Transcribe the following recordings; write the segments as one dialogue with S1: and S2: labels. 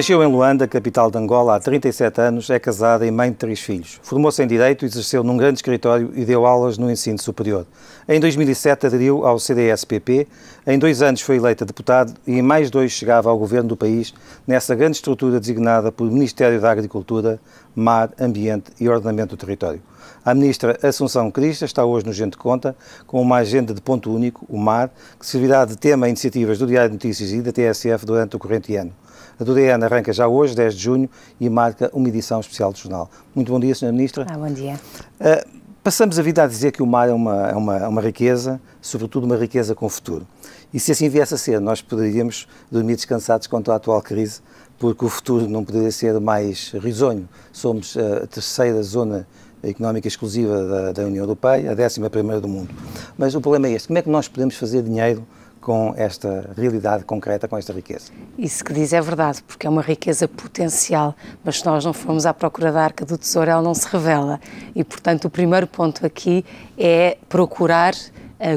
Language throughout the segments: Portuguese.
S1: Nasceu em Luanda, capital de Angola, há 37 anos, é casada e mãe de três filhos. Formou-se em Direito, exerceu num grande escritório e deu aulas no ensino superior. Em 2007 aderiu ao CDS-PP, em dois anos foi eleita deputado e em mais dois chegava ao governo do país, nessa grande estrutura designada pelo Ministério da Agricultura, Mar, Ambiente e Ordenamento do Território. A ministra Assunção Crista está hoje no Gente Conta com uma agenda de ponto único, o MAR, que servirá de tema a iniciativas do Diário de Notícias e da TSF durante o corrente ano. A do DN arranca já hoje, 10 de junho, e marca uma edição especial do jornal. Muito bom dia, Sra. Ministra.
S2: Ah, bom dia.
S1: Uh, passamos a vida a dizer que o mar é uma, é uma, é uma riqueza, sobretudo uma riqueza com futuro. E se assim viesse a ser, nós poderíamos dormir descansados quanto à atual crise, porque o futuro não poderia ser mais risonho. Somos a terceira zona económica exclusiva da, da União Europeia, a décima primeira do mundo. Mas o problema é este: como é que nós podemos fazer dinheiro com esta realidade concreta, com esta riqueza.
S2: Isso que diz é verdade, porque é uma riqueza potencial, mas se nós não formos à procura da arca do tesouro, ela não se revela. E, portanto, o primeiro ponto aqui é procurar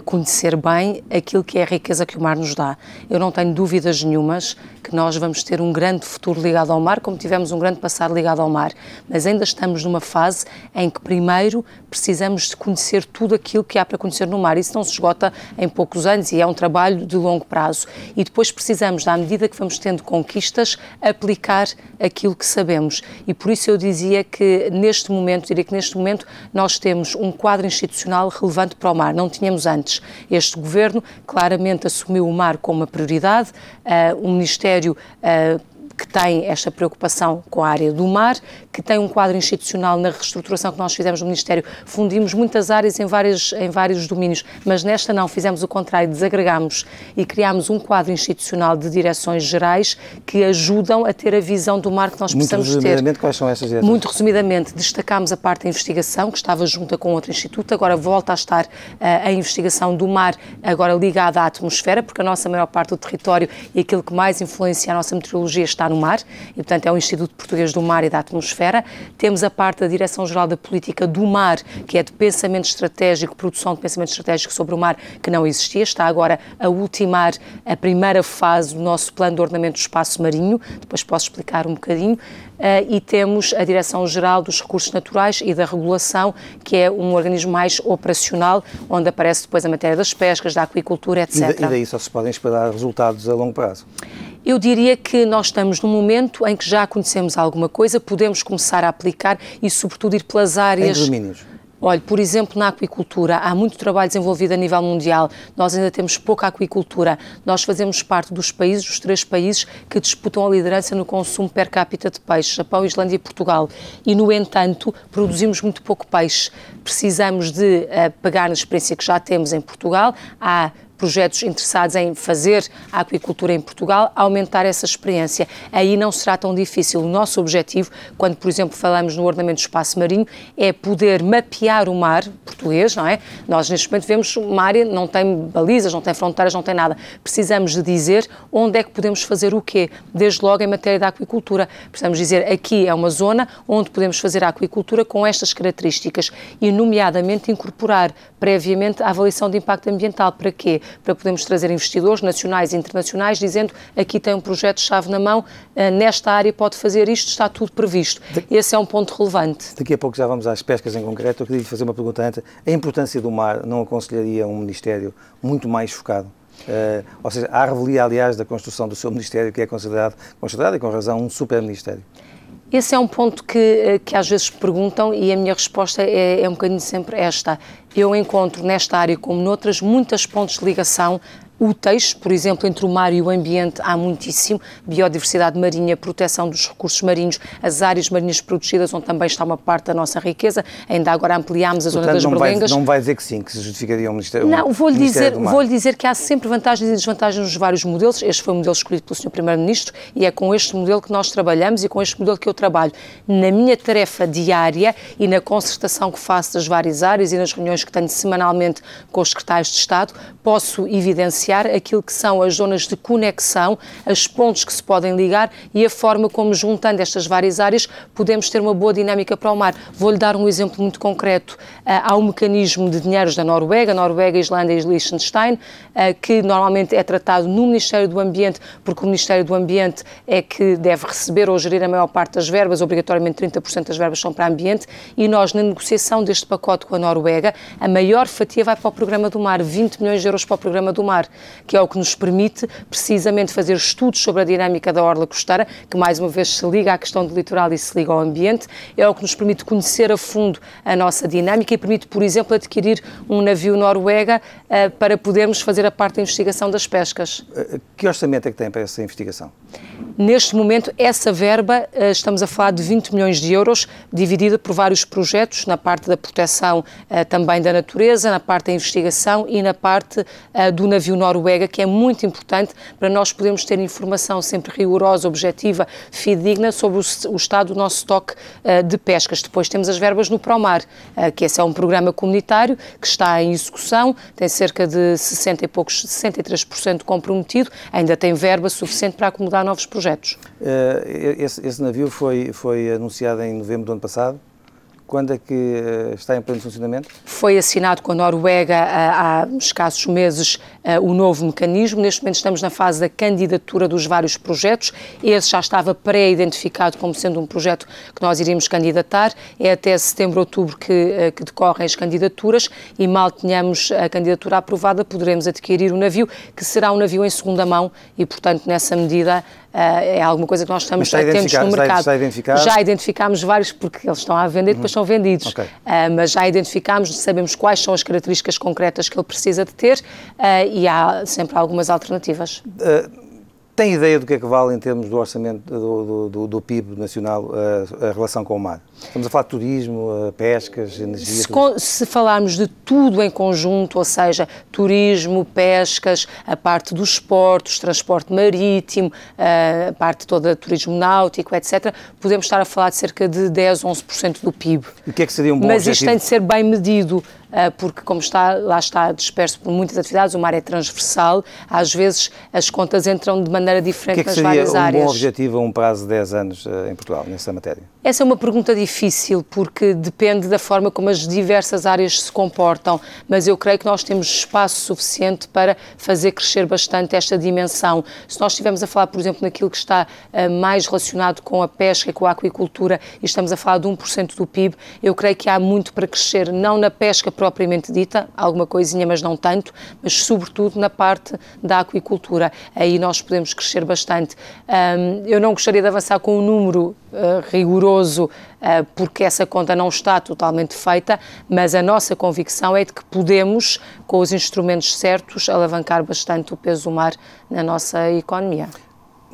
S2: conhecer bem aquilo que é a riqueza que o mar nos dá. Eu não tenho dúvidas nenhumas que nós vamos ter um grande futuro ligado ao mar, como tivemos um grande passado ligado ao mar, mas ainda estamos numa fase em que primeiro precisamos de conhecer tudo aquilo que há para conhecer no mar. Isso não se esgota em poucos anos e é um trabalho de longo prazo. E depois precisamos, à medida que vamos tendo conquistas, aplicar aquilo que sabemos. E por isso eu dizia que neste momento, diria que neste momento, nós temos um quadro institucional relevante para o mar. Não tínhamos antes. Este governo claramente assumiu o mar como uma prioridade. Uh, o Ministério Ministério uh, que tem esta preocupação com a área do mar, que tem um quadro institucional na reestruturação que nós fizemos no Ministério. Fundimos muitas áreas em vários, em vários domínios, mas nesta não, fizemos o contrário, desagregamos e criámos um quadro institucional de direções gerais que ajudam a ter a visão do mar que nós
S1: Muito
S2: precisamos ter.
S1: Muito resumidamente, quais são essas direções?
S2: Muito resumidamente, destacámos a parte da investigação, que estava junta com outro instituto, agora volta a estar uh, a investigação do mar, agora ligada à atmosfera, porque a nossa maior parte do território e aquilo que mais influencia a nossa meteorologia está está no mar, e portanto é o Instituto Português do Mar e da Atmosfera. Temos a parte da Direção-Geral da Política do Mar, que é de pensamento estratégico, produção de pensamento estratégico sobre o mar, que não existia, está agora a ultimar a primeira fase do nosso plano de ordenamento do espaço marinho, depois posso explicar um bocadinho. Uh, e temos a Direção-Geral dos Recursos Naturais e da Regulação, que é um organismo mais operacional, onde aparece depois a matéria das pescas, da aquicultura, etc.
S1: E daí só se podem esperar resultados a longo prazo?
S2: Eu diria que nós estamos num momento em que já conhecemos alguma coisa, podemos começar a aplicar e, sobretudo, ir pelas áreas.
S1: Em domínios.
S2: Olha, por exemplo, na aquicultura, há muito trabalho desenvolvido a nível mundial. Nós ainda temos pouca aquicultura. Nós fazemos parte dos países, dos três países que disputam a liderança no consumo per capita de peixe: Japão, Islândia e Portugal. E, no entanto, produzimos muito pouco peixe. Precisamos de uh, pegar na experiência que já temos em Portugal. Há projetos interessados em fazer a aquicultura em Portugal, aumentar essa experiência. Aí não será tão difícil. O nosso objetivo, quando, por exemplo, falamos no ordenamento do espaço marinho, é poder mapear o mar português, não é? Nós, neste momento, vemos uma área, não tem balizas, não tem fronteiras, não tem nada. Precisamos de dizer onde é que podemos fazer o quê. Desde logo em matéria da aquicultura. Precisamos dizer aqui é uma zona onde podemos fazer a aquicultura com estas características e, nomeadamente, incorporar previamente a avaliação de impacto ambiental. Para quê? Para podermos trazer investidores nacionais e internacionais dizendo aqui tem um projeto-chave na mão, eh, nesta área pode fazer isto, está tudo previsto. Esse é um ponto relevante.
S1: Daqui a pouco já vamos às pescas em concreto. Eu queria fazer uma pergunta antes. A importância do mar não aconselharia um Ministério muito mais focado? Uh, ou seja, a revelia, aliás, da construção do seu Ministério, que é considerado, considerado e com razão, um super-ministério.
S2: Esse é um ponto que, eh, que às vezes perguntam e a minha resposta é, é um bocadinho sempre esta. Eu encontro nesta área, como noutras, muitas pontos de ligação úteis, por exemplo, entre o mar e o ambiente há muitíssimo, biodiversidade marinha, proteção dos recursos marinhos, as áreas marinhas protegidas, onde também está uma parte da nossa riqueza, ainda agora ampliámos a
S1: Portanto,
S2: zona das
S1: não
S2: berlengas.
S1: Vai, não vai dizer que sim, que se justificaria um Ministério
S2: Não, vou-lhe dizer, vou dizer que há sempre vantagens e desvantagens nos vários modelos, este foi o modelo escolhido pelo Sr. Primeiro-Ministro e é com este modelo que nós trabalhamos e com este modelo que eu trabalho. Na minha tarefa diária e na concertação que faço das várias áreas e nas reuniões que tenho semanalmente com os secretários de Estado, posso evidenciar aquilo que são as zonas de conexão, as pontes que se podem ligar e a forma como, juntando estas várias áreas, podemos ter uma boa dinâmica para o mar. Vou-lhe dar um exemplo muito concreto. Há um mecanismo de dinheiros da Noruega, Noruega, Islândia e Liechtenstein, que normalmente é tratado no Ministério do Ambiente, porque o Ministério do Ambiente é que deve receber ou gerir a maior parte das verbas, obrigatoriamente 30% das verbas são para ambiente, e nós, na negociação deste pacote com a Noruega, a maior fatia vai para o Programa do Mar, 20 milhões de euros para o Programa do Mar, que é o que nos permite precisamente fazer estudos sobre a dinâmica da orla costeira, que mais uma vez se liga à questão do litoral e se liga ao ambiente, é o que nos permite conhecer a fundo a nossa dinâmica e permite, por exemplo, adquirir um navio Noruega uh, para podermos fazer a parte da investigação das pescas.
S1: Eh, que orçamento é que tem para essa investigação?
S2: Neste momento, essa verba, uh, estamos a falar de 20 milhões de euros, dividida por vários projetos, na parte da proteção uh, também da natureza, na parte da investigação e na parte do navio Noruega, que é muito importante para nós podermos ter informação sempre rigorosa, objetiva, fidedigna sobre o estado do nosso estoque de pescas. Depois temos as verbas no Promar, que esse é um programa comunitário que está em execução, tem cerca de 60 e poucos, 63% comprometido, ainda tem verba suficiente para acomodar novos projetos.
S1: Uh, esse, esse, navio foi, foi anunciado em novembro do ano passado. Quando é que uh, está em pleno funcionamento?
S2: Foi assinado com a Noruega uh, há escassos meses uh, o novo mecanismo. Neste momento estamos na fase da candidatura dos vários projetos. Esse já estava pré-identificado como sendo um projeto que nós iríamos candidatar. É até setembro, outubro que, que decorrem as candidaturas e mal tenhamos a candidatura aprovada poderemos adquirir o navio, que será um navio em segunda mão e, portanto, nessa medida é alguma coisa que nós estamos atentos no mercado.
S1: Já,
S2: já identificámos vários porque eles estão à venda e depois são vendidos. Okay. Uh, mas já identificámos, sabemos quais são as características concretas que ele precisa de ter uh, e há sempre algumas alternativas.
S1: Uh, tem ideia do que é que vale em termos do orçamento do, do, do PIB nacional a, a, relação com o mar? Estamos a falar de turismo, pescas, energia.
S2: Se, se, falarmos de tudo em conjunto, ou seja, turismo, pescas, a parte dos portos, transporte marítimo, a parte toda turismo náutico, etc., podemos estar a falar de cerca de 10, 11% do PIB.
S1: O que é que seria um bom
S2: Mas
S1: objetivo?
S2: isto tem de ser bem medido. Ah, porque como está, lá está disperso por muitas atividades, o mar é transversal, às vezes as contas entram de maneira diferente
S1: que é que
S2: nas várias
S1: um
S2: áreas.
S1: um bom objetivo a um prazo de 10 anos ah, em Portugal, nessa matéria?
S2: Essa é uma pergunta difícil, porque depende da forma como as diversas áreas se comportam, mas eu creio que nós temos espaço suficiente para fazer crescer bastante esta dimensão. Se nós estivermos a falar, por exemplo, naquilo que está uh, mais relacionado com a pesca e com a aquicultura, e estamos a falar de 1% do PIB, eu creio que há muito para crescer, não na pesca propriamente dita, alguma coisinha, mas não tanto, mas sobretudo na parte da aquicultura. Aí nós podemos crescer bastante. Um, eu não gostaria de avançar com um número uh, rigoroso, uh, porque essa conta não está totalmente feita, mas a nossa convicção é de que podemos, com os instrumentos certos, alavancar bastante o peso do mar na nossa economia.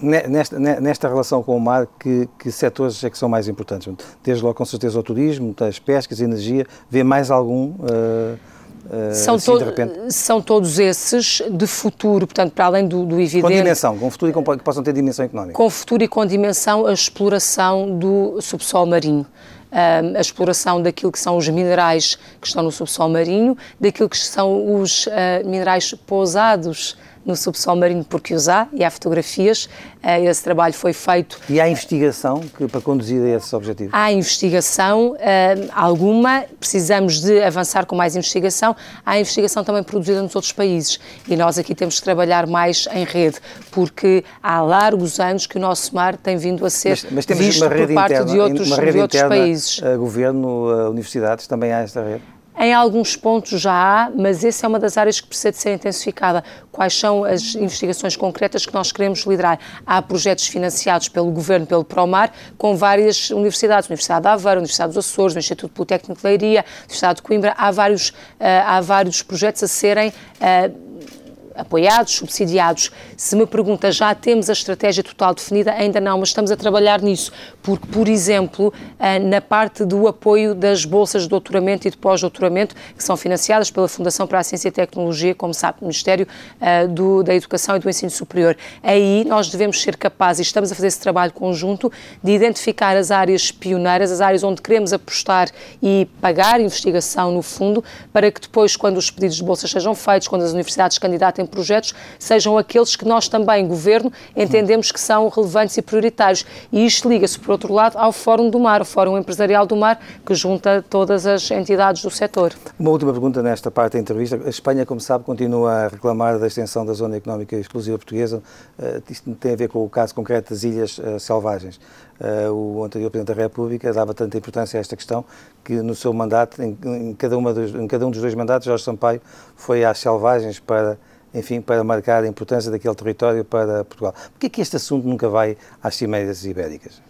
S1: Nesta, nesta, relação com o mar, que, que setores é que são mais importantes? Desde logo, com certeza, o turismo, as pescas, a energia. Vê mais algum? Uh, uh,
S2: são,
S1: assim,
S2: to são todos esses de futuro, portanto, para além do, do evidente.
S1: Com dimensão, com futuro e com, que possam ter dimensão económica.
S2: Com futuro e com dimensão, a exploração do subsolo marinho. Uh, a exploração daquilo que são os minerais que estão no subsolo marinho, daquilo que são os uh, minerais pousados no subsolo marino porque os há e há fotografias. Eh, esse trabalho foi feito.
S1: E há investigação que, para conduzir a esses objetivos?
S2: Há investigação, eh, alguma, precisamos de avançar com mais investigação. Há investigação também produzida nos outros países e nós aqui temos que trabalhar mais em rede, porque há largos anos que o nosso mar tem vindo a ser mas, mas visto por parte interna, de outros, de outros interna, países.
S1: Eh, governo, universidades, também há esta rede?
S2: Em alguns pontos já há, mas essa é uma das áreas que precisa de ser intensificada. Quais são as investigações concretas que nós queremos liderar? Há projetos financiados pelo Governo, pelo Promar, com várias universidades. Universidade de Aveiro, Universidade dos Açores, o Instituto Politécnico de Leiria, Universidade de Coimbra. Há vários, uh, há vários projetos a serem uh, apoiados, subsidiados. Se me pergunta, já temos a estratégia total definida? Ainda não, mas estamos a trabalhar nisso, porque, por exemplo, eh, na parte do apoio das bolsas de doutoramento e de pós-doutoramento, que são financiadas pela Fundação para a Ciência e Tecnologia, como sabe, Ministério eh, do, da Educação e do Ensino Superior. Aí nós devemos ser capazes, e estamos a fazer esse trabalho conjunto, de identificar as áreas pioneiras, as áreas onde queremos apostar e pagar investigação no fundo, para que depois, quando os pedidos de bolsas sejam feitos, quando as universidades candidatas em projetos, sejam aqueles que nós também, Governo, entendemos que são relevantes e prioritários. E isto liga-se, por outro lado, ao Fórum do Mar, o Fórum Empresarial do Mar, que junta todas as entidades do setor.
S1: Uma última pergunta nesta parte da entrevista. A Espanha, como sabe, continua a reclamar da extensão da Zona Económica Exclusiva Portuguesa. Uh, isto tem a ver com o caso concreto das Ilhas uh, Selvagens. Uh, o anterior Presidente da República dava tanta importância a esta questão que no seu mandato, em cada, uma dos, em cada um dos dois mandatos, Jorge Sampaio foi às selvagens para enfim, para marcar a importância daquele território para Portugal. Por que é que este assunto nunca vai às cimeiras ibéricas?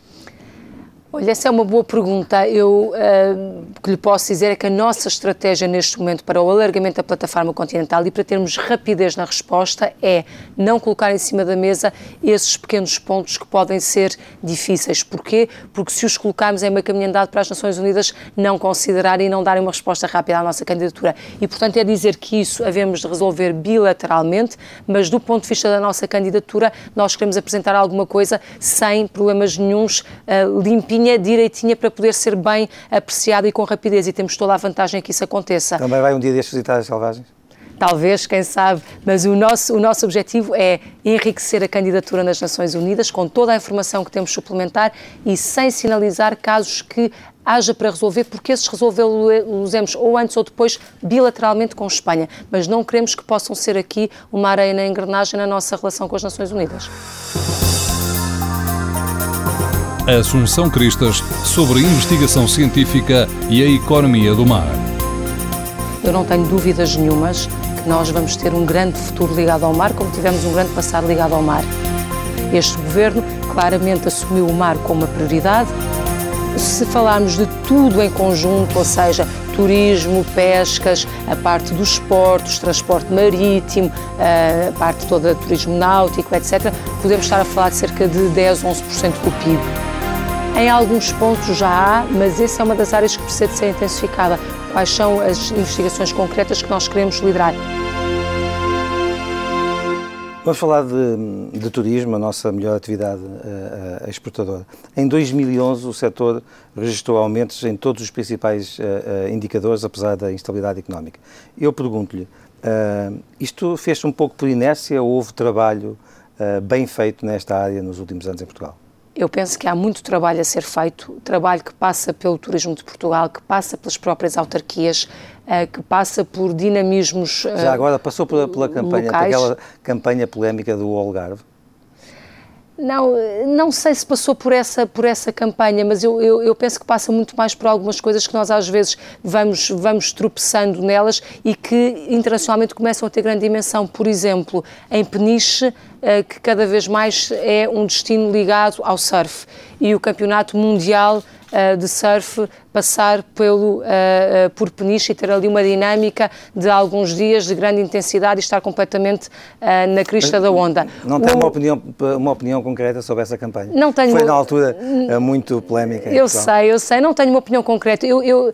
S2: Olha, essa é uma boa pergunta. Eu uh, o que lhe posso dizer é que a nossa estratégia neste momento para o alargamento da plataforma continental e para termos rapidez na resposta é não colocar em cima da mesa esses pequenos pontos que podem ser difíceis. Porquê? Porque se os colocarmos em uma caminho andado para as Nações Unidas, não considerarem e não darem uma resposta rápida à nossa candidatura. E, portanto, é dizer que isso havemos de resolver bilateralmente, mas do ponto de vista da nossa candidatura, nós queremos apresentar alguma coisa sem problemas nenhums, uh, certinha, direitinha, para poder ser bem apreciada e com rapidez. E temos toda a vantagem que isso aconteça.
S1: Também vai um dia destes visitar as selvagens?
S2: talvez, quem sabe, mas o nosso, o nosso objetivo é enriquecer a candidatura nas Nações Unidas com toda a informação que temos suplementar e sem sinalizar casos que haja para resolver, porque esses resolvê-los ou antes ou depois bilateralmente com Espanha, mas não queremos que possam ser aqui uma areia na engrenagem na nossa relação com as Nações Unidas.
S3: Assunção Cristas sobre investigação científica e a economia do mar.
S2: Eu não tenho dúvidas nenhumas que nós vamos ter um grande futuro ligado ao mar, como tivemos um grande passado ligado ao mar. Este governo claramente assumiu o mar como uma prioridade. Se falarmos de tudo em conjunto, ou seja, turismo, pescas, a parte dos esportes, transporte marítimo, a parte toda do turismo náutico, etc., podemos estar a falar de cerca de 10, 11% do PIB. Em alguns pontos já há, mas essa é uma das áreas que precisa de ser intensificada. Quais são as investigações concretas que nós queremos liderar?
S1: Vamos falar de, de, turismo, a nossa melhor atividade uh, uh, exportadora. Em 2011, o setor registrou aumentos em todos os principais uh, indicadores, apesar da instabilidade económica. Eu pergunto-lhe, isto fez-se um pouco por inércia ou houve trabalho bem feito nesta área nos últimos anos em Portugal?
S2: Eu penso que há muito trabalho a ser feito, trabalho que passa pelo turismo de Portugal, que passa pelas próprias autarquias, eh, que passa por dinamismos.
S1: Já eh, agora passou pela, pela campanha, aquela campanha polémica do Algarve?
S2: Não, não sei se passou por essa, por essa campanha, mas eu, eu, eu, penso que passa muito mais por algumas coisas que nós às vezes vamos, vamos tropeçando nelas e que internacionalmente começam a ter grande dimensão. Por exemplo, em Peniche, que cada vez mais é um destino ligado ao surf e o Campeonato Mundial uh, de surf passar pelo, uh, por Peniche e ter ali uma dinâmica de alguns dias de grande intensidade e estar completamente na crista da onda.
S1: Não tem o... uma, opinião, uma opinião concreta sobre essa campanha?
S2: Não tenho.
S1: Foi na altura muito polémica.
S2: Eu sei, eu sei, não tenho uma opinião concreta. Eu, eu,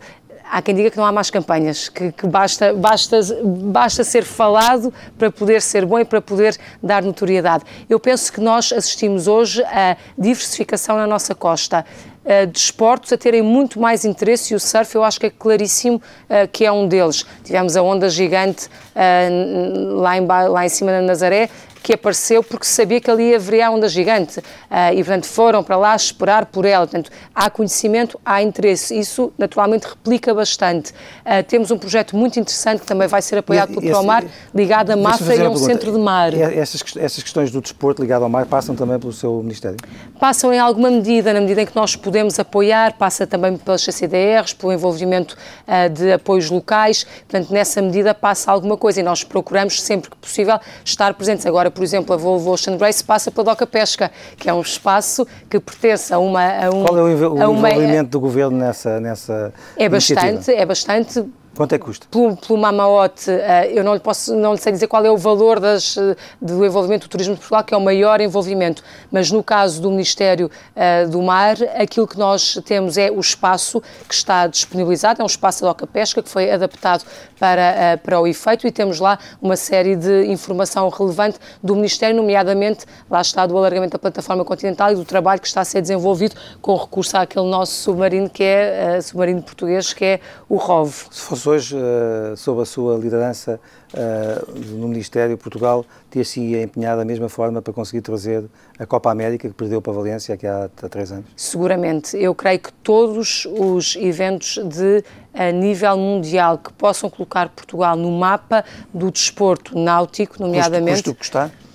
S2: há quem diga que não há mais campanhas, que, que, basta, basta, basta ser falado para poder ser bom e para poder dar notoriedade. Eu penso que nós assistimos hoje a diversificação na nossa costa. Uh, de esportes a terem muito mais interesse e o surf eu acho que é claríssimo uh, que é um deles. Tivemos a onda gigante uh, lá, em, lá em cima da Nazaré, que apareceu porque sabia que ali haveria a onda gigante uh, e, portanto, foram para lá esperar por ela. Portanto, há conhecimento, há interesse. Isso, naturalmente, replica bastante. Uh, temos um projeto muito interessante que também vai ser apoiado pelo Promar, ligado a Mafra e a um centro de mar.
S1: Essas, essas questões do desporto ligado ao mar passam também pelo seu Ministério?
S2: Passam em alguma medida, na medida em que nós podemos apoiar, passa também pelas CCDRs, pelo envolvimento uh, de apoios locais, portanto, nessa medida passa alguma coisa e nós procuramos sempre que possível estar presentes. Agora, por exemplo, a Volvo Ocean Race passa pela Doca Pesca, que é um espaço que pertence a uma... A
S1: um, Qual é o, o uma, envolvimento do Governo nessa, nessa
S2: É bastante, é bastante
S1: Quanto é que custa?
S2: Pelo, pelo Mamaote, eh, eu não lhe, posso, não lhe sei dizer qual é o valor das, eh, do envolvimento do turismo de Portugal, que é o maior envolvimento, mas no caso do Ministério uh, do Mar, aquilo que nós temos é o espaço que está disponibilizado, é um espaço da Oca Pesca, que foi adaptado para, para o efeito, e temos lá uma série de informação relevante do Ministério, nomeadamente, lá está, do alargamento da plataforma continental e do trabalho que está a ser desenvolvido com recurso àquele nosso submarino, que é submarino português, que é o ROV.
S1: Se fosse Hoje, uh, sob a sua liderança uh, no Ministério, Portugal ter-se empenhado da mesma forma para conseguir trazer a Copa América, que perdeu para Valência aqui há, há três anos?
S2: Seguramente. Eu creio que todos os eventos de a nível mundial que possam colocar Portugal no mapa do desporto náutico, nomeadamente.
S1: Custo, custo custar?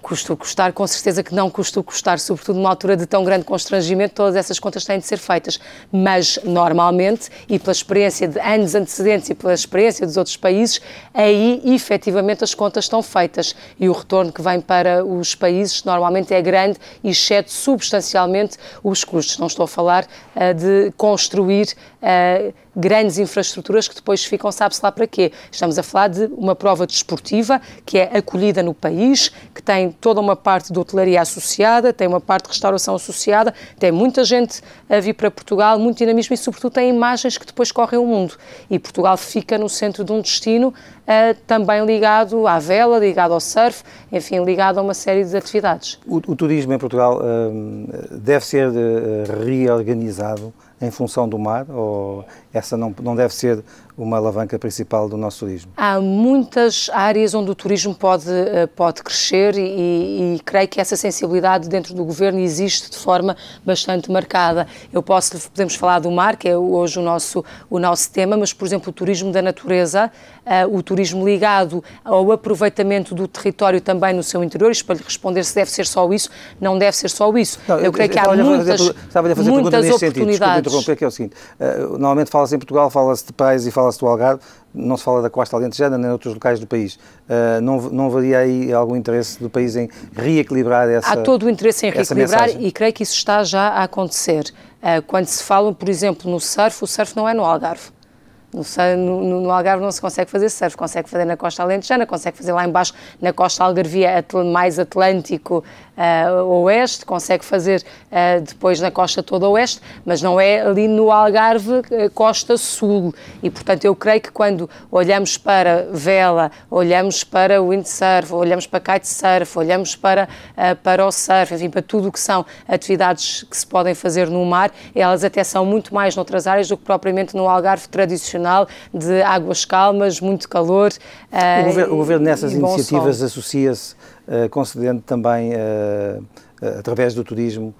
S2: Custou custar, com certeza que não custou custar, sobretudo numa altura de tão grande constrangimento, todas essas contas têm de ser feitas. Mas, normalmente, e pela experiência de anos antecedentes e pela experiência dos outros países, aí efetivamente as contas estão feitas e o retorno que vem para os países normalmente é grande e excede substancialmente os custos. Não estou a falar uh, de construir. Uh, grandes infraestruturas que depois ficam, sabe-se lá para quê. Estamos a falar de uma prova desportiva que é acolhida no país, que tem toda uma parte de hotelaria associada, tem uma parte de restauração associada, tem muita gente a vir para Portugal, muito dinamismo e, sobretudo, tem imagens que depois correm o mundo. E Portugal fica no centro de um destino uh, também ligado à vela, ligado ao surf, enfim, ligado a uma série de atividades.
S1: O, o turismo em Portugal uh, deve ser uh, reorganizado em função do mar ou essa não, não deve ser uma alavanca principal do nosso turismo?
S2: Há muitas áreas onde o turismo pode, eh, pode crescer e, e, creio que essa sensibilidade dentro do governo existe de forma bastante marcada. Eu posso, podemos falar do mar, que é hoje o nosso, o nosso tema, mas, por exemplo, o turismo da natureza, uh, o turismo ligado ao aproveitamento do território também no seu interior, isto para lhe responder se deve ser só isso, não deve ser só isso. Não, eu, eu creio que há muitas, fazer, muitas oportunidades.
S1: Sentido. que é o seguinte, uh, normalmente fala-se em Portugal, fala-se de praias e fala-se do Algarve, não se fala da costa alentejana nem de outros locais do país. Uh, não, não haveria aí algum interesse do país em reequilibrar essa
S2: Há todo o interesse em reequilibrar e creio que isso está já a acontecer. Uh, quando se fala, por exemplo, no surf, o surf não é no Algarve. No, no, no, Algarve não se consegue fazer surf, consegue fazer na costa alentejana, consegue fazer lá embaixo na costa algarvia mais atlântico uh, oeste, consegue fazer uh, depois na costa toda oeste, mas não é ali no Algarve uh, costa sul. E, portanto, eu creio que quando olhamos para vela, olhamos para windsurf, olhamos para kitesurf, olhamos para, para o surf, enfim, para tudo o que são atividades que se podem fazer no mar, elas até são muito mais noutras áreas do que propriamente no Algarve tradicional de águas calmas, muito calor.
S1: o, governo, o governo nessas iniciativas associa-se concedendo também, eh, eh, através do turismo,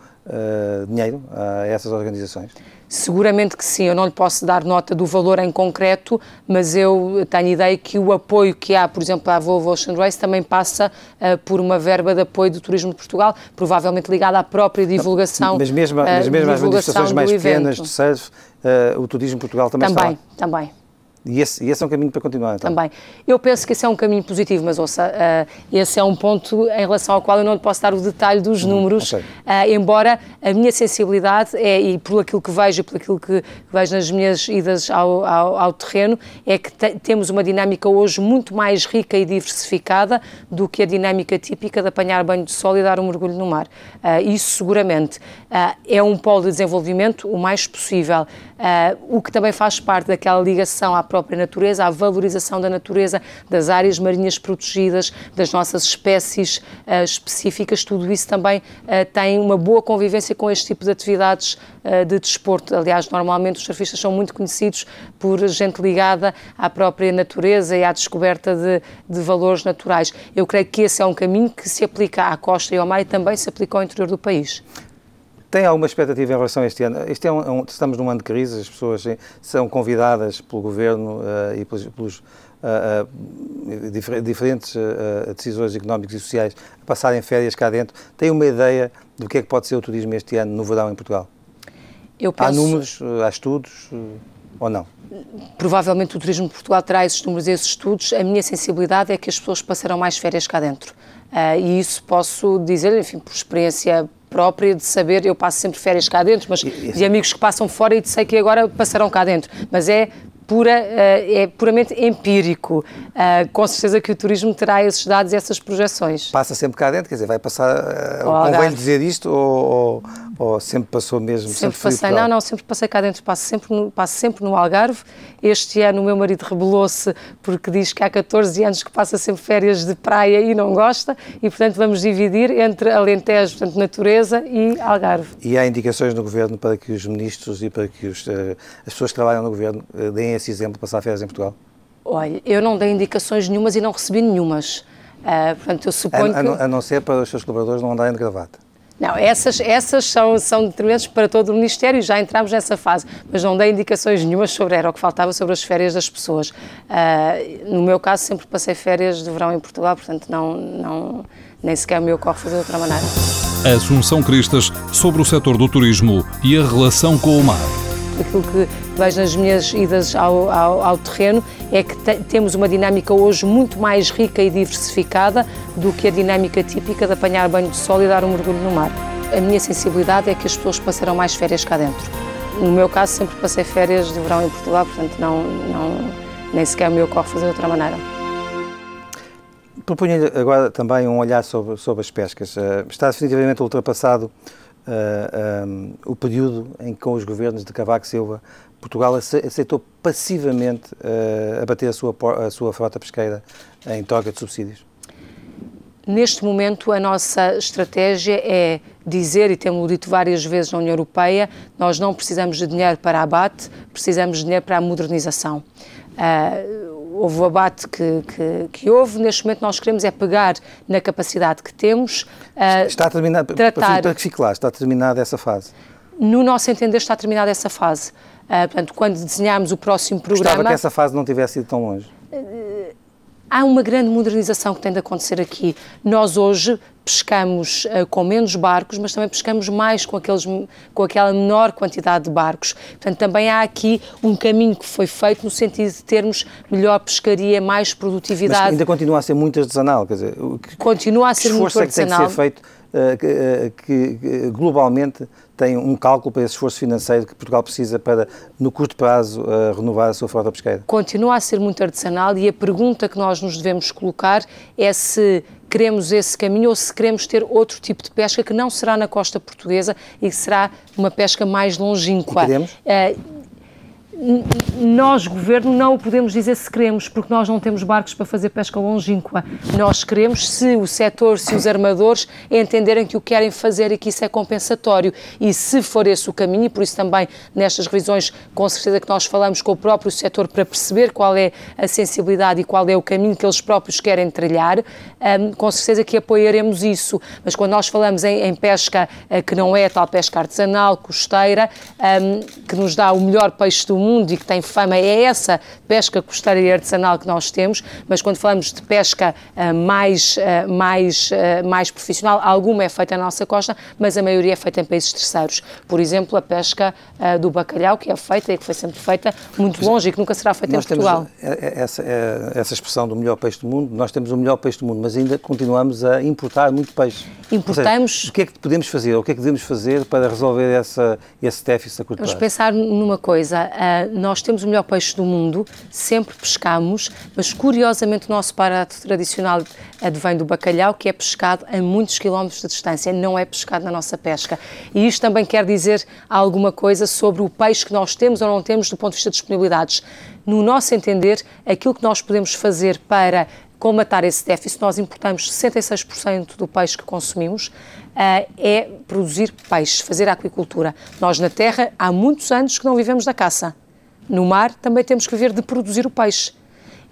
S1: dinheiro a essas organizações?
S2: Seguramente que sim, eu não lhe posso dar nota do valor em concreto, mas eu tenho ideia que o apoio que há, por exemplo, à Volvo Ocean Race também passa uh, por uma verba de apoio do Turismo de Portugal, provavelmente ligada à própria divulgação.
S1: Mas mesmo, uh, mas mesmo as manifestações mais pequenas de surf, uh, o Turismo de Portugal também,
S2: também
S1: está
S2: Também, também.
S1: E esse, e esse, é um caminho para continuar, então?
S2: Também. Eu penso que esse é um caminho positivo, mas ouça, uh, esse é um ponto em relação ao qual eu não lhe posso dar o detalhe dos uhum, números, okay. uh, embora a minha sensibilidade, é, e por aquilo que vejo e por aquilo que vejo nas minhas idas ao, ao, ao terreno, é que te, temos uma dinâmica hoje muito mais rica e diversificada do que a dinâmica típica de apanhar banho de sol e dar um mergulho no mar. Uh, isso seguramente é um polo de desenvolvimento o mais possível, o que também faz parte daquela ligação à própria natureza, à valorização da natureza, das áreas marinhas protegidas, das nossas espécies uh, específicas, tudo isso também uh, tem uma boa convivência com este tipo de atividades uh, de desporto. Aliás, normalmente os surfistas são muito conhecidos por gente ligada à própria natureza e à descoberta de, de valores naturais. Eu creio que esse é um caminho que se aplica à costa e ao mar e também se aplica ao interior do país.
S1: Tem alguma expectativa em relação a este ano? Este é um, é estamos num ano de crise, as pessoas são convidadas pelo Governo uh, e pelos, pelos uh, uh, difer diferentes decisores económicos e sociais a passarem férias cá dentro. Tem uma ideia do que é que pode ser o turismo este ano no verão em Portugal?
S2: Penso...
S1: Há números, há estudos ou não?
S2: Provavelmente o turismo de Portugal terá esses números e esses estudos. A minha sensibilidade é que as pessoas passarão mais férias cá dentro. e isso posso dizer, enfim, por experiência própria de saber, eu passo sempre férias cá dentro, mas de amigos que passam fora e de sei que agora passarão cá dentro. Mas é pura, eh, é puramente empírico. Eh, com certeza que o turismo terá esses dados e essas projeções.
S1: Passa sempre cá dentro, quer dizer, vai passar. Eh, convém dizer isto ou, ou, ou, sempre passou mesmo?
S2: Sempre, sempre passei, não, não, sempre passei cá dentro, passo sempre, no, passo sempre no Algarve. Este ano o meu marido rebelou-se porque diz que há 14 anos que passa sempre férias de praia e não gosta e, portanto, vamos dividir entre Alentejo, portanto, natureza e Algarve.
S1: E há indicações no Governo para que os ministros e para que os, as pessoas que trabalham no Governo deem esse exemplo, passar férias em Portugal?
S2: Olha, eu não dei indicações nenhumas e não recebi nenhumas. Uh, portanto, eu suponho
S1: a, a, que... a não ser para os seus colaboradores não andarem de gravata.
S2: Não, essas, essas são, são determinantes para todo o Ministério e já entramos nessa fase, mas não dei indicações nenhumas sobre, era o que faltava sobre as férias das pessoas. Uh, no meu caso, sempre passei férias de verão em Portugal, portanto, não, não, nem sequer me ocorre fazer de outra maneira.
S3: Assunção Cristas sobre o setor do turismo e a relação com o mar.
S2: Aquilo que vejo nas minhas idas ao, ao, ao terreno é que te, temos uma dinâmica hoje muito mais rica e diversificada do que a dinâmica típica de apanhar banho de sol e dar um mergulho no mar. A minha sensibilidade é que as pessoas passaram mais férias cá dentro. No meu caso, sempre passei férias de verão em Portugal, portanto, não, não, nem sequer me ocorre fazer de outra maneira.
S1: Proponho agora também um olhar sobre, sobre as pescas. Uh, está definitivamente ultrapassado uh, eh, um, o período em que, com os governos de Cavaco Silva, Portugal aceitou passivamente uh, abater a sua, a sua frota pesqueira em troca de subsídios?
S2: Neste momento, a nossa estratégia é dizer, e temos dito várias vezes na União Europeia, nós não precisamos de dinheiro para abate, precisamos de dinheiro para a modernização. Uh, houve o abate que, que, que, houve, neste momento nós queremos é pegar na capacidade que temos.
S1: Uh, está terminado, tratar... para que fique lá, está terminada essa fase?
S2: No nosso entender, está terminada essa fase. Uh, portanto, quando desenhámos o próximo programa...
S1: Gostava que essa fase não tivesse ido tão longe. Uh,
S2: há uma grande modernização que tem de acontecer aqui. Nós hoje pescamos uh, com menos barcos, mas também pescamos mais com, aqueles, com aquela menor quantidade de barcos. Portanto, também há aqui um caminho que foi feito no sentido de termos melhor pescaria, mais produtividade. Mas
S1: ainda continua a ser muito artesanal, quer dizer...
S2: Que, continua a ser muito artesanal.
S1: É que tem que ser feito que, que, globalmente tem um cálculo para esse esforço financeiro que Portugal precisa para, no curto prazo, uh, renovar a sua frota pesqueira?
S2: Continua a ser muito artesanal e a pergunta que nós nos devemos colocar é se queremos esse caminho ou se queremos ter outro tipo de pesca que não será na costa portuguesa e que será uma pesca mais longínqua.
S1: E queremos? Uh,
S2: nós, governo, não o podemos dizer se queremos, porque nós não temos barcos para fazer pesca longínqua. Nós queremos se o setor, se os armadores entenderem que o querem fazer e que isso é compensatório. E se for esse o caminho, e por isso também nestas revisões, com certeza que nós falamos com o próprio setor para perceber qual é a sensibilidade e qual é o caminho que eles próprios querem trilhar, um, com certeza que apoiaremos isso. Mas quando nós falamos em, em pesca uh, que não é tal pesca artesanal, costeira, um, que nos dá o melhor peixe do mundo, e que tem fama é essa pesca costeira e artesanal que nós temos, mas quando falamos de pesca uh, mais, uh, mais, uh, mais profissional, alguma é feita na nossa costa, mas a maioria é feita em países terceiros. Por exemplo, a pesca do bacalhau, que é feita e que foi sempre feita muito longe e que nunca será feita
S1: nós
S2: em Portugal.
S1: Essa, essa expressão do melhor peixe do mundo, nós temos o melhor peixe do mundo, mas ainda continuamos a importar muito peixe.
S2: Importamos.
S1: Seja, o que é que podemos fazer? O que é que devemos fazer para resolver essa, esse déficit a curto
S2: prazo? Vamos pensar numa coisa nós temos o melhor peixe do mundo, sempre pescamos, mas curiosamente o nosso barato tradicional advém do bacalhau, que é pescado a muitos quilómetros de distância, não é pescado na nossa pesca. E isto também quer dizer alguma coisa sobre o peixe que nós temos ou não temos do ponto de vista de disponibilidades. No nosso entender, aquilo que nós podemos fazer para combatar esse déficit, nós importamos 66% do peixe que consumimos, uh, é produzir peixe, fazer aquicultura. Nós na terra há muitos anos que não vivemos da caça no mar, também temos que ver de produzir o peixe.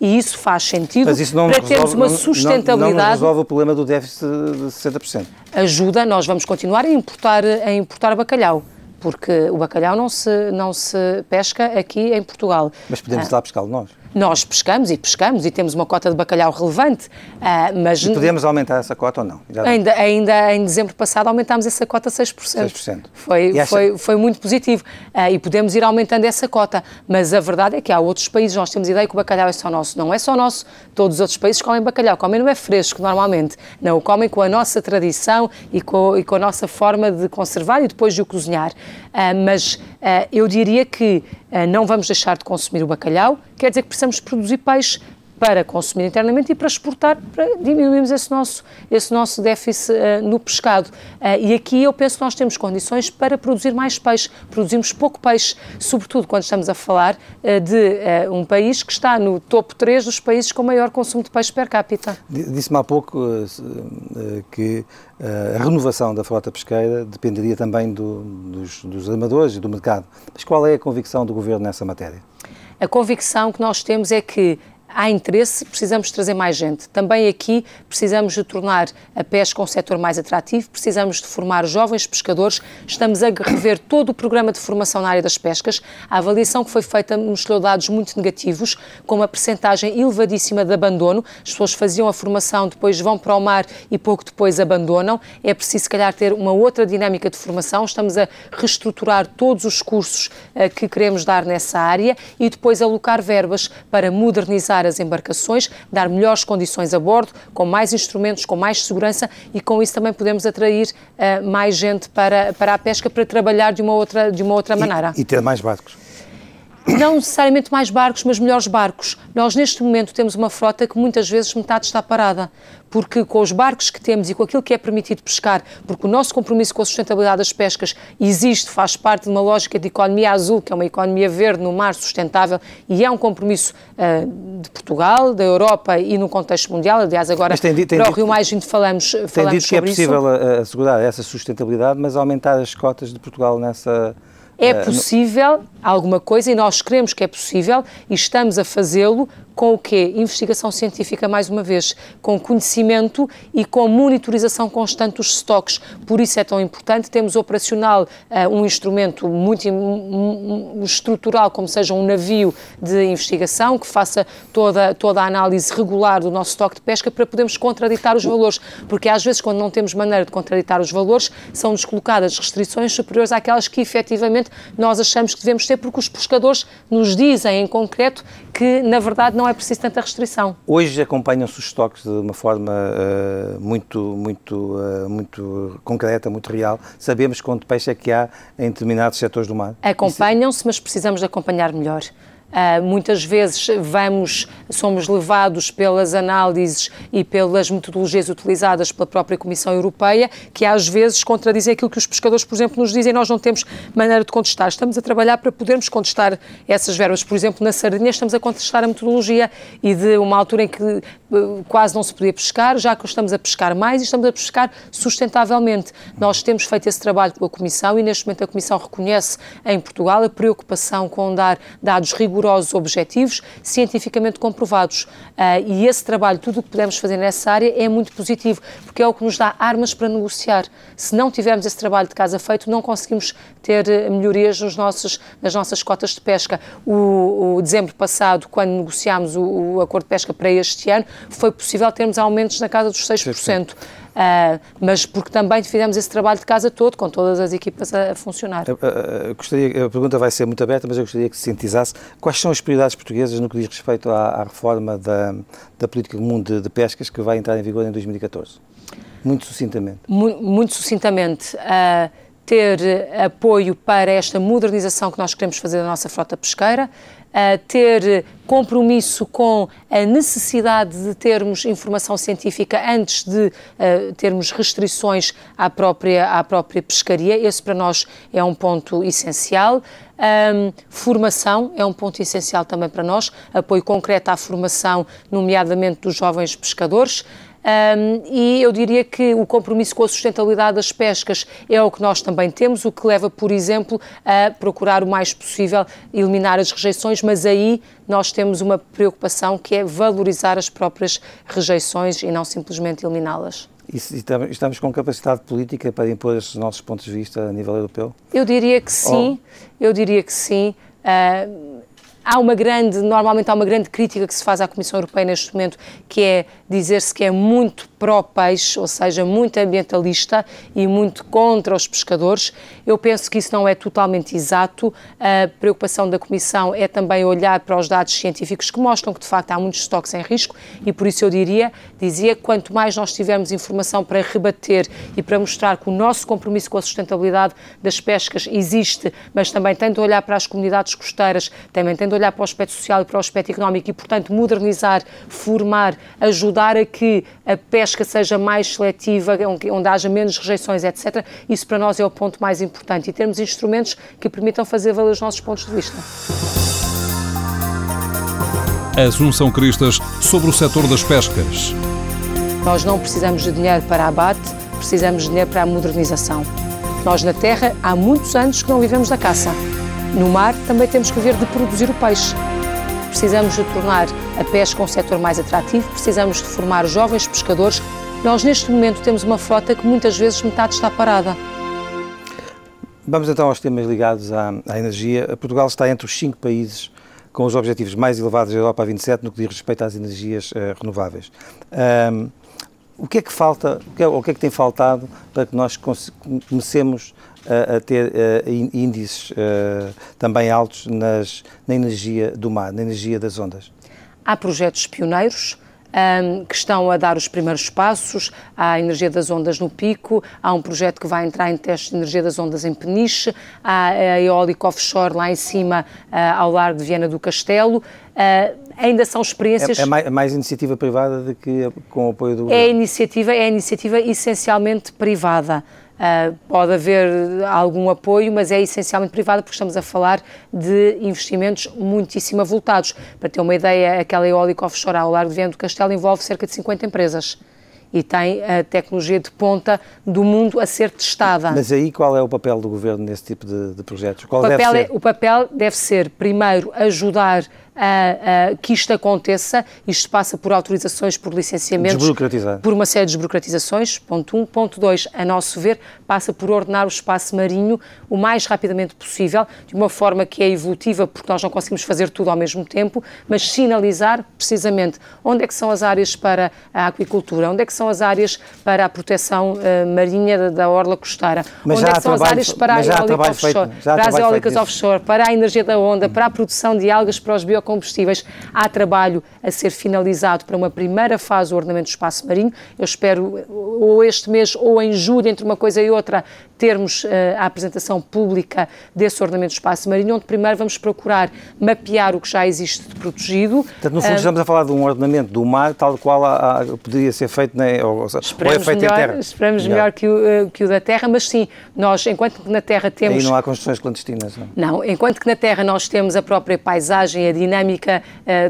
S2: E isso faz sentido
S1: isso para
S2: resolve, termos uma sustentabilidade. Não,
S1: não resolve o problema do déficit de 60%.
S2: Ajuda, nós vamos continuar a importar, a importar bacalhau porque o bacalhau não se, não se pesca aqui em Portugal.
S1: Mas podemos ah. lá pescá-lo nós?
S2: Nós pescamos e pescamos e temos uma cota de bacalhau relevante, uh, mas...
S1: E podemos aumentar essa cota ou não?
S2: Ainda, ainda em dezembro passado aumentámos essa cota a 6%.
S1: 6%.
S2: Foi, acha... foi, foi muito positivo uh, e podemos ir aumentando essa cota, mas a verdade é que há outros países, nós temos ideia que o bacalhau é só nosso. Não é só nosso, todos os outros países comem bacalhau, comem não é fresco normalmente, não, o comem com a nossa tradição e com, e com a nossa forma de conservar e depois de o cozinhar. Uh, mas eu diria que não vamos deixar de consumir o bacalhau, quer dizer que precisamos produzir peixe para consumir internamente e para exportar, para diminuirmos esse nosso, esse nosso déficit uh, no pescado. Uh, e aqui eu penso que nós temos condições para produzir mais peixe. Produzimos pouco peixe, sobretudo quando estamos a falar uh, de um país que está no topo 3 dos países com maior consumo de peixe per capita.
S1: Disse-me há pouco que a renovação da frota pesqueira dependeria também do, dos, dos armadores e do mercado. Mas qual é a convicção do Governo nessa matéria?
S2: A convicção que nós temos é que há interesse, precisamos trazer mais gente. Também aqui precisamos de tornar a pesca um setor mais atrativo, precisamos de formar jovens pescadores. Estamos a rever todo o programa de formação na área das pescas. A avaliação que foi feita mostrou dados muito negativos, com uma percentagem elevadíssima de abandono. As pessoas faziam a formação, depois vão para o mar e pouco depois abandonam. É preciso, se calhar, ter uma outra dinâmica de formação. Estamos a reestruturar todos os cursos uh, que queremos dar nessa área e depois alocar verbas para modernizar as embarcações, dar melhores condições a bordo, com mais instrumentos, com mais segurança e com isso também podemos atrair uh, mais gente para, para a pesca para trabalhar de uma outra, de uma outra maneira.
S1: E, e ter mais barcos
S2: não necessariamente mais barcos, mas melhores barcos. Nós, neste momento, temos uma frota que muitas vezes metade está parada, porque com os barcos que temos e com aquilo que é permitido pescar, porque o nosso compromisso com a sustentabilidade das pescas existe, faz parte de uma lógica de economia azul, que é uma economia verde no mar sustentável, e é um compromisso uh, de Portugal, da Europa e no contexto mundial. Aliás, agora tem, tem, para o Rio Mais 20 falamos, falamos
S1: tem dito que é possível isso. assegurar essa sustentabilidade, mas aumentar as cotas de Portugal nessa
S2: é possível alguma coisa e nós queremos que é possível e estamos a fazê-lo com o quê? Investigação científica, mais uma vez, com conhecimento e com monitorização constante dos estoques. Por isso é tão importante. Temos operacional uh, um instrumento muito um, estrutural, como seja um navio de investigação, que faça toda, toda a análise regular do nosso estoque de pesca para podermos contraditar os valores. Porque às vezes, quando não temos maneira de contraditar os valores, são-nos colocadas restrições superiores àquelas que efetivamente nós achamos que devemos ter, porque os pescadores nos dizem em concreto que, na verdade, não é preciso tanta restrição.
S1: Hoje acompanham-se os estoques de uma forma uh, muito, muito, uh, muito concreta, muito real. Sabemos quanto peixe é que há em determinados setores do mar.
S2: Acompanham-se, mas precisamos de acompanhar melhor. Uh, muitas vezes vamos, somos levados pelas análises e pelas metodologias utilizadas pela própria Comissão Europeia, que às vezes contradizem aquilo que os pescadores, por exemplo, nos dizem, nós não temos maneira de contestar. Estamos a trabalhar para podermos contestar essas verbas. Por exemplo, na sardinha estamos a contestar a metodologia e de uma altura em que quase não se podia pescar, já que estamos a pescar mais e estamos a pescar sustentavelmente. Nós temos feito esse trabalho com a Comissão e neste momento a Comissão reconhece em Portugal a preocupação com dar dados rigorosos objetivos, cientificamente comprovados. Uh, e esse trabalho, tudo o que podemos fazer nessa área é muito positivo, porque é o que nos dá armas para negociar. Se não tivermos esse trabalho de casa feito, não conseguimos ter eh, melhorias nos nossos, nas nossas cotas de pesca. O, o dezembro passado, quando negociámos o, o, acordo de pesca para este ano, foi possível termos aumentos na casa dos 6%. Uh, mas porque também fizemos esse trabalho de casa todo, com todas as equipas a, a funcionar.
S1: Eu, eu gostaria, a pergunta vai ser muito aberta, mas eu gostaria que se sintetizasse quais são as prioridades portuguesas no que diz respeito à, à reforma da, da política comum de, de, pescas que vai entrar em vigor em 2014. Muito sucintamente.
S2: Muito, muito sucintamente. Uh, ter apoio para esta modernização que nós queremos fazer da nossa frota pesqueira, a ter compromisso com a necessidade de termos informação científica antes de uh, termos restrições à própria, à própria pescaria. Esse para nós é um ponto essencial. Um, formação é um ponto essencial também para nós, apoio concreto à formação, nomeadamente dos jovens pescadores. Um, e eu diria que o compromisso com a sustentabilidade das pescas é o que nós também temos, o que leva, por exemplo, a procurar o mais possível eliminar as rejeições, mas aí nós temos uma preocupação que é valorizar as próprias rejeições e não simplesmente eliminá-las.
S1: E estamos com capacidade política para impor estes nossos pontos de vista a nível europeu?
S2: Eu diria que sim, eu diria que sim. Uh, há uma grande, normalmente há uma grande crítica que se faz à Comissão Europeia neste momento, que é dizer-se que é muito pró-peixe, ou seja, muito ambientalista e muito contra os pescadores. Eu penso que isso não é totalmente exato. A preocupação da Comissão é também olhar para os dados científicos que mostram que, de facto, há muitos estoques em risco e, por isso, eu diria, dizia, quanto mais nós tivermos informação para rebater e para mostrar que o nosso compromisso com a sustentabilidade das pescas existe, mas também tendo a olhar para as comunidades costeiras, também tendo a olhar para o aspecto social e para o aspecto económico e, portanto, modernizar, formar, ajudar a que a pesca seja mais seletiva, onde haja menos rejeições, etc. Isso para nós é o ponto mais importante e termos instrumentos que permitam fazer valer os nossos pontos de vista.
S3: Assunção Cristas sobre o setor das pescas.
S2: Nós não precisamos de dinheiro para abate, precisamos de dinheiro para a modernização. Nós na terra há muitos anos que não vivemos da caça. No mar também temos que viver de produzir o peixe. precisamos de tornar a pesca um setor mais atrativo, precisamos de formar jovens pescadores. Nós, neste momento, temos uma frota que muitas vezes metade está parada.
S1: Vamos então aos temas ligados à, à energia. Portugal está entre os cinco países com os objetivos mais elevados da Europa a 27 no que diz respeito às energias uh, renováveis. Um, o que é que falta, o que é, o que é, que tem faltado para que nós comecemos a, ter uh, índices uh, também altos nas, na energia do mar, na energia das ondas?
S2: Há projetos pioneiros, um, que estão a dar os primeiros passos. Há a energia das ondas no Pico, há um projeto que vai entrar em testes de energia das ondas em Peniche, há a eólica offshore lá em cima, uh, ao largo de Viena do Castelo. Uh, ainda são experiências.
S1: É, é mais, é mais, iniciativa privada do que com o apoio do.
S2: É iniciativa, é iniciativa essencialmente privada. Uh, pode haver algum apoio, mas é essencialmente privada porque estamos a falar de investimentos muitíssimo avultados. Para ter uma ideia, aquela eólica offshore ao largo de Viana do Castelo envolve cerca de 50 empresas e tem a tecnologia de ponta do mundo a ser testada.
S1: Mas aí qual é o papel do governo nesse tipo de, de projetos? Qual
S2: o, papel é, o papel deve ser, primeiro, ajudar a, a, que isto aconteça. Isto passa por autorizações, por licenciamentos, por uma série de desburocratizações, ponto um. Ponto dois, a nosso ver, passa por ordenar o espaço marinho o mais rapidamente possível, de uma forma que é evolutiva, porque nós não conseguimos fazer tudo ao mesmo tempo, mas sinalizar precisamente onde é que são as áreas para a aquicultura, onde é que são as áreas para a proteção uh, marinha da, da, orla costeira,
S1: mas
S2: onde é que são as áreas para a eólica offshore, para as eólicas offshore, para a energia da onda, para a produção de algas para os biocombustíveis, biocombustíveis. Há trabalho a ser finalizado para uma primeira fase do ordenamento do espaço marinho. Eu espero, ou este mês, ou em julho, entre uma coisa e outra, termos uh, a apresentação pública desse ordenamento do espaço marinho, onde primeiro vamos procurar mapear o que já existe de protegido.
S1: Portanto, no fundo, uh, estamos a falar de um ordenamento do mar, tal qual a, a, poderia ser feito, né, ou, ou é feito
S2: melhor,
S1: em terra.
S2: Esperamos melhor, melhor que, o, uh, que o da terra, mas sim, nós, enquanto que na terra temos...
S1: Aí não há construções clandestinas, não?
S2: Não, enquanto que na terra nós temos a própria paisagem, a dinâmica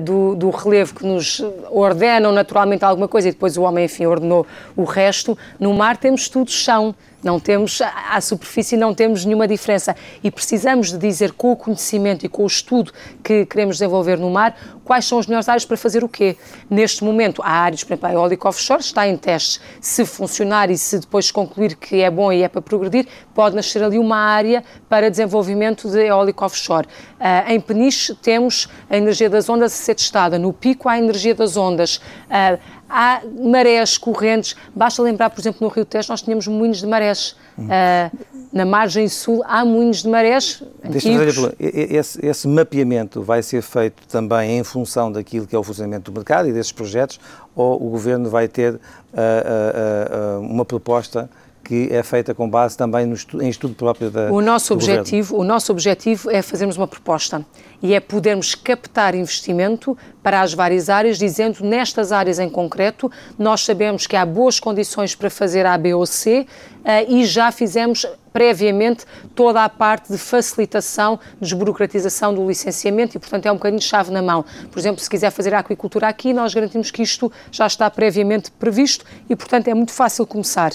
S2: do, do relevo que nos ordenam naturalmente alguma coisa e depois o homem, enfim, ordenou o resto, no mar temos tudo chão. Não temos, à superfície não temos nenhuma diferença e precisamos de dizer com o conhecimento e com o estudo que queremos desenvolver no mar, quais são as melhores áreas para fazer o quê. Neste momento, há áreas, por exemplo, a eólica offshore está em testes. Se funcionar e se depois concluir que é bom e é para progredir, pode nascer ali uma área para desenvolvimento de eólica offshore. Uh, em Peniche temos a energia das ondas a ser testada, no Pico há a energia das ondas. Uh, há marés correntes. Basta lembrar, por exemplo, no Rio Tejo nós tínhamos moinhos de marés. Uh, na margem sul há moinhos de marés antigos.
S1: Esse, esse mapeamento vai ser feito também em função daquilo que é o funcionamento do mercado e desses projetos, ou o Governo vai ter uh, uh, uma proposta que é feita com base também no estudo, em estudo próprio da
S2: o nosso objetivo governo. O nosso objetivo é fazermos uma proposta e é podermos captar investimento para as várias áreas, dizendo nestas áreas em concreto, nós sabemos que há boas condições para fazer A, B ou C uh, e já fizemos previamente toda a parte de facilitação, desburocratização do licenciamento e, portanto, é um bocadinho chave na mão. Por exemplo, se quiser fazer a aquicultura aqui, nós garantimos que isto já está previamente previsto e, portanto, é muito fácil começar.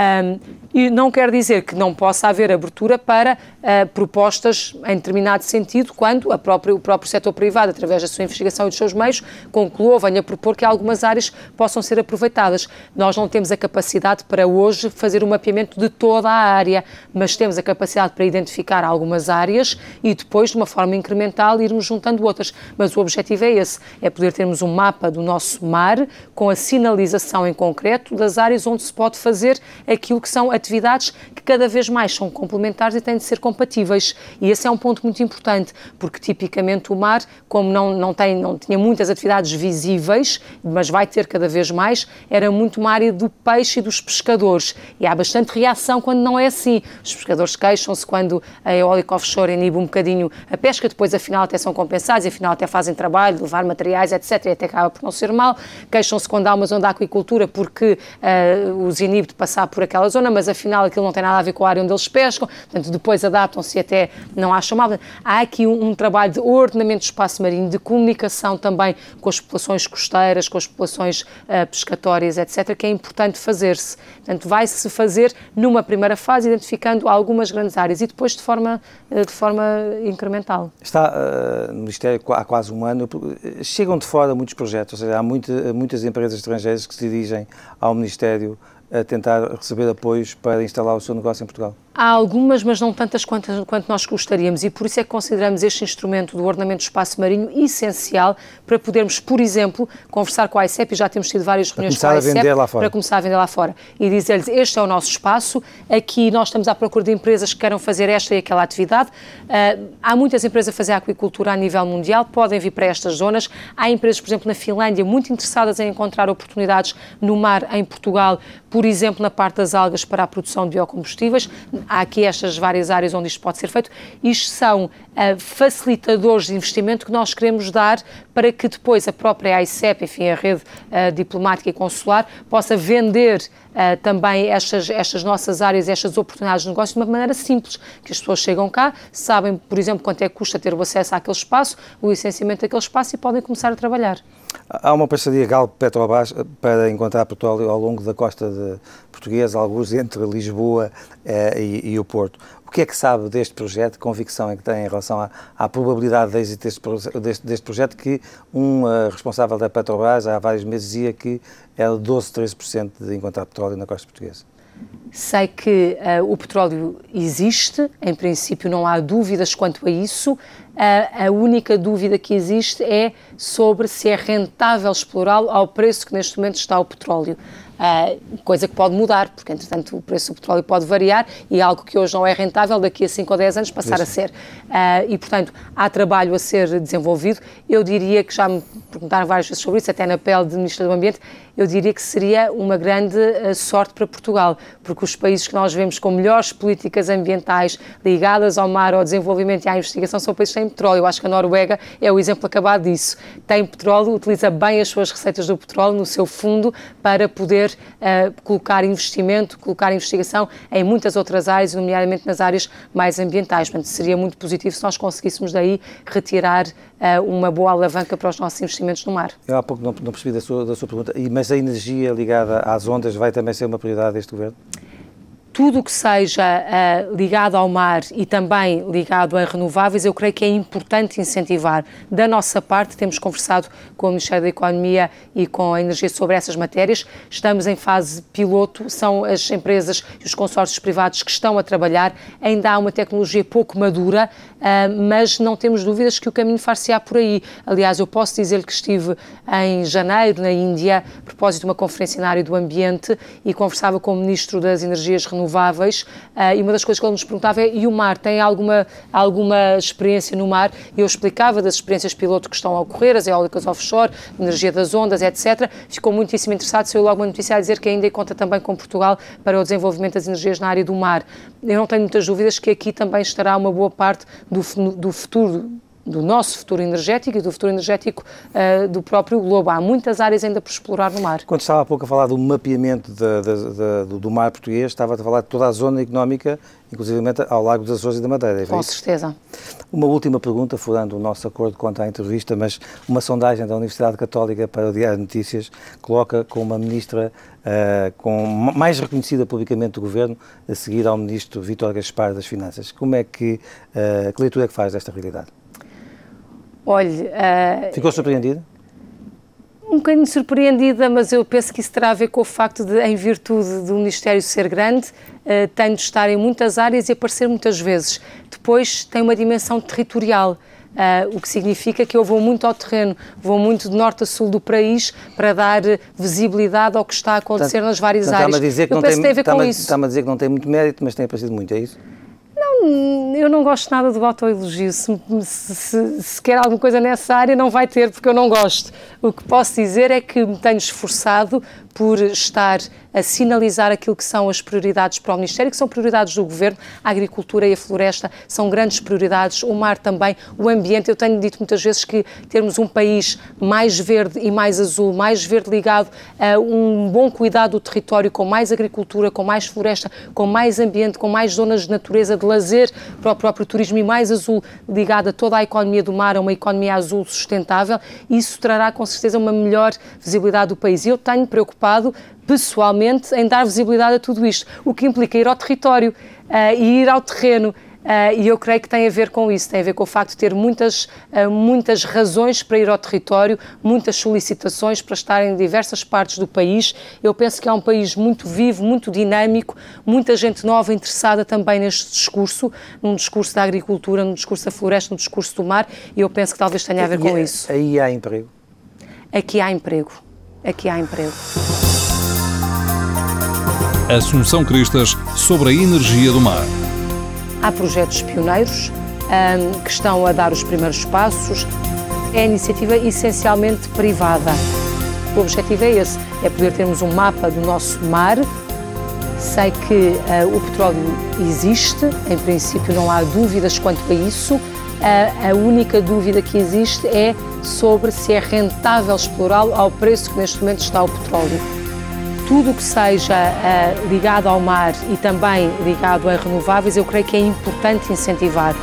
S2: Um, e não quer dizer que não possa haver abertura para uh, propostas em determinado sentido, quando própria, o próprio setor privado, através da sua investigação e dos seus meios, concluou, venha propor que algumas áreas possam ser aproveitadas. Nós não temos a capacidade para hoje fazer o um mapeamento de toda a área, mas temos a capacidade para identificar algumas áreas e depois, de uma forma incremental, irmos juntando outras. Mas o objetivo é esse, é poder termos um mapa do nosso mar com a sinalização em concreto das áreas onde se pode fazer aquilo que são atividades que cada vez mais são complementares e têm de ser compatíveis. E esse é um ponto muito importante, porque tipicamente o mar, como não, não, tem, não tinha muitas atividades visíveis, mas vai ter cada vez mais, era muito uma área do peixe e dos pescadores. E há bastante reação quando não é assim. Os pescadores queixam-se quando a eólica offshore inibe um bocadinho a pesca, depois afinal até são compensados, afinal até fazem trabalho, levar materiais, etc. E até acaba por não ser mal. Queixam-se quando há uma zona de aquicultura porque uh, os inibe de passar por por aquela zona, mas afinal aquilo não tem nada a ver com a área onde eles pescam, portanto depois adaptam-se e até não acham mal. Há aqui um, um, trabalho de ordenamento do espaço marinho, de comunicação também com as populações costeiras, com as populações uh, pescatórias, etc., que é importante fazer-se. Portanto, vai-se fazer numa primeira fase, identificando algumas grandes áreas e depois de forma, uh, de forma incremental.
S1: Está uh, no Ministério há quase um ano, chegam de fora muitos projetos, ou seja, há muita, muitas empresas estrangeiras que se dirigem ao Ministério a tentar receber apoios para instalar o seu negócio em Portugal?
S2: Há algumas, mas não tantas quanto, quanto nós gostaríamos, e por isso é que consideramos este instrumento do ordenamento do espaço marinho essencial para podermos, por exemplo, conversar com a ICEP, e já temos tido várias reuniões com a ICEP,
S1: a
S2: para começar a vender lá fora, e dizer-lhes, este é o nosso espaço, aqui nós estamos à procura de empresas que queiram fazer esta e aquela atividade. Uh, há muitas empresas a fazer aquicultura a nível mundial, podem vir para estas zonas. Há empresas, por exemplo, na Finlândia, muito interessadas em encontrar oportunidades no mar em Portugal, por exemplo, na parte das algas para a produção de biocombustíveis há aqui estas várias áreas onde isto pode ser feito. Isto são uh, facilitadores de investimento que nós queremos dar para que depois a própria ICEP, enfim, a rede uh, diplomática e consular, possa vender uh, também estas, estas nossas áreas, estas oportunidades de negócio de uma maneira simples, que as pessoas chegam cá, sabem, por exemplo, quanto é que custa ter o acesso àquele espaço, o licenciamento daquele espaço e podem começar a trabalhar.
S1: Há uma parceria Galp-Petrobras para encontrar petróleo ao longo da costa de portuguesa, alguns entre Lisboa eh, e, e, o Porto. O que é que sabe deste projeto? Convicção é que tem em relação à, à probabilidade de êxito deste, deste, deste, projeto que um uh, responsável da Petrobras há vários meses dizia que era 12, 13% de encontrar petróleo na costa portuguesa?
S2: Sei que uh, o petróleo existe, em princípio não há dúvidas quanto a isso. Uh, a única dúvida que existe é sobre se é rentável explorá-lo ao preço que neste momento está o petróleo. Uh, coisa que pode mudar, porque entretanto o preço do petróleo pode variar e algo que hoje não é rentável, daqui a 5 ou 10 anos passar Isso. a ser. Uh, e portanto há trabalho a ser desenvolvido. Eu diria que já me perguntaram várias vezes sobre isso, até na pele de Ministro do Ambiente, eu diria que seria uma grande uh, sorte para Portugal, porque os países que nós vemos com melhores políticas ambientais ligadas ao mar, ao desenvolvimento e à investigação são países que têm petróleo. Eu acho que a Noruega é o exemplo acabado disso. Tem petróleo, utiliza bem as suas receitas do petróleo no seu fundo para poder uh, colocar investimento, colocar investigação em muitas outras áreas, nomeadamente nas áreas mais ambientais. Portanto, seria muito positivo se nós conseguíssemos daí retirar uh, uma boa alavanca para os nossos investimentos no mar.
S1: Eu há pouco não, não percebi da sua, da sua pergunta, mas a energia ligada às ondas vai também ser uma prioridade deste governo?
S2: Tudo o que seja uh, ligado ao mar e também ligado a renováveis, eu creio que é importante incentivar. Da nossa parte, temos conversado com o Ministério da Economia e com a Energia sobre essas matérias. Estamos em fase piloto, são as empresas e os consórcios privados que estão a trabalhar. Ainda há uma tecnologia pouco madura, uh, mas não temos dúvidas que o caminho far-se-á por aí. Aliás, eu posso dizer que estive em janeiro, na Índia, a propósito de uma conferência na área do ambiente e conversava com o Ministro das Energias Renováveis renováveis uh, e uma das coisas que ele nos perguntava é e o mar, tem alguma, alguma experiência no mar? Eu explicava das experiências piloto que estão a ocorrer, as eólicas offshore, energia das ondas, etc. Ficou muitíssimo interessado, saiu logo uma notícia a dizer que ainda conta também com Portugal para o desenvolvimento das energias na área do mar. Eu não tenho muitas dúvidas que aqui também estará uma boa parte do, do futuro do nosso futuro energético e do futuro energético uh, do próprio globo. Há muitas áreas ainda por explorar no mar.
S1: Quando estava há pouco a falar do mapeamento de, de, de, do mar português, estava a falar de toda a zona económica, inclusive ao Lago dos Açores e da Madeira. É
S2: Com certeza.
S1: Uma última pergunta, furando o nosso acordo quanto à entrevista, mas uma sondagem da Universidade Católica para o Diário de Notícias coloca com uma ministra uh, com mais reconhecida publicamente do Governo, a seguir ao ministro Vítor Gaspar das Finanças. Como é que, uh, que leitura é que faz desta realidade?
S2: Olhe.
S1: Uh, Ficou surpreendida?
S2: Um bocadinho surpreendida, mas eu penso que isso terá a ver com o facto de, em virtude do Ministério ser grande, uh, tem de estar em muitas áreas e aparecer muitas vezes. Depois tem uma dimensão territorial. Uh, o que significa que eu vou muito ao terreno, vou muito de norte a sul do país para dar visibilidade ao que está a acontecer
S1: portanto,
S2: nas várias
S1: portanto,
S2: áreas.
S1: Está-me a dizer que, não tem,
S2: tem, a
S1: dizer que não tem muito mérito, mas tem aparecido muito, é isso?
S2: Não, eu não gosto nada do autoelogio. Se, se, se quer alguma coisa nessa área, não vai ter, porque eu não gosto. O que posso dizer é que me tenho esforçado por estar a sinalizar aquilo que são as prioridades para o Ministério, que são prioridades do Governo. A agricultura e a floresta são grandes prioridades, o mar também, o ambiente. Eu tenho dito muitas vezes que termos um país mais verde e mais azul, mais verde ligado a um bom cuidado do território, com mais agricultura, com mais floresta, com mais ambiente, com mais zonas de natureza, de lazer para o próprio turismo e mais azul ligado a toda a economia do mar, a uma economia azul sustentável, isso trará com certeza uma melhor visibilidade do país. E eu tenho preocupado pessoalmente em dar visibilidade a tudo isto, o que implica ir ao território uh, e ir ao terreno. Uh, e eu creio que tem a ver com isso, tem a ver com o facto de ter muitas, uh, muitas razões para ir ao território, muitas solicitações para estar em diversas partes do país. Eu penso que é um país muito vivo, muito dinâmico, muita gente nova interessada também neste discurso, num discurso da agricultura, num discurso da floresta, num discurso do mar, e eu penso que talvez tenha a ver com isso.
S1: Aí há emprego?
S2: Aqui há emprego. Aqui há emprego.
S3: Assunção Cristas sobre a energia do mar.
S2: Há projetos pioneiros um, que estão a dar os primeiros passos. É iniciativa essencialmente privada. O objetivo é esse, é poder termos um mapa do nosso mar. Sei que uh, o petróleo existe, em princípio não há dúvidas quanto a isso. Uh, a única dúvida que existe é sobre se é rentável explorá-lo ao preço que neste momento está o petróleo. Tudo o que seja ligado ao mar e também ligado a renováveis, eu creio que é importante incentivar